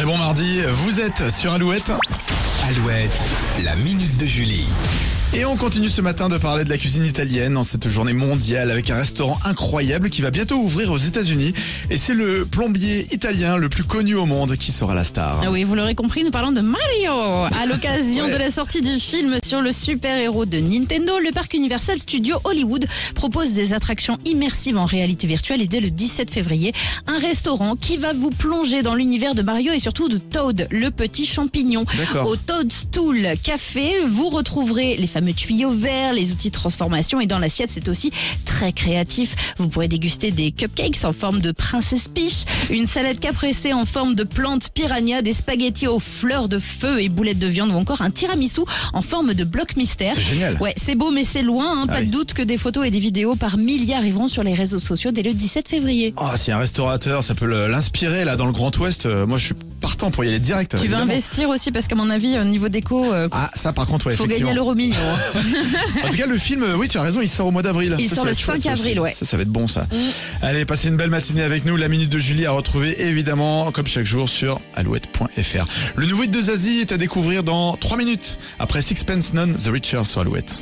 Très bon mardi, vous êtes sur Alouette. Alouette, la minute de Julie. Et on continue ce matin de parler de la cuisine italienne en cette journée mondiale avec un restaurant incroyable qui va bientôt ouvrir aux États-Unis. Et c'est le plombier italien le plus connu au monde qui sera la star. Ah oui, vous l'aurez compris, nous parlons de Mario. À l'occasion Ouais. de la sortie du film sur le super-héros de Nintendo, le parc Universal Studio Hollywood propose des attractions immersives en réalité virtuelle et dès le 17 février, un restaurant qui va vous plonger dans l'univers de Mario et surtout de Toad, le petit champignon. Au Toadstool Café, vous retrouverez les fameux tuyaux verts, les outils de transformation et dans l'assiette, c'est aussi très créatif. Vous pourrez déguster des cupcakes en forme de princesse Peach, une salade capressée en forme de plante piranha, des spaghettis aux fleurs de feu et boulettes de viande ou encore un tiramisu en forme de bloc mystère. C'est génial. Ouais, c'est beau mais c'est loin, hein. Ah pas oui. de doute que des photos et des vidéos par milliers arriveront sur les réseaux sociaux dès le 17 février. Oh, si un restaurateur, ça peut l'inspirer là dans le Grand Ouest, euh, moi je suis partant pour y aller direct. Tu veux investir aussi parce qu'à mon avis, au niveau déco, euh, Ah, ça par contre, ouais, faut gagner l'euro million. En tout cas, le film, oui, tu as raison, il sort au mois d'avril. Il Ça, sort ça le être chouette, 5 ça aussi. avril, ouais. Mm. Ça, ça va être bon, ça. Allez, passez une belle matinée avec nous. La minute de Julie à retrouver, évidemment, comme chaque jour, sur alouette.fr. Le nouveau hit de Zazie est à découvrir dans 3 minutes. Après Sixpence None, The Richer sur Alouette.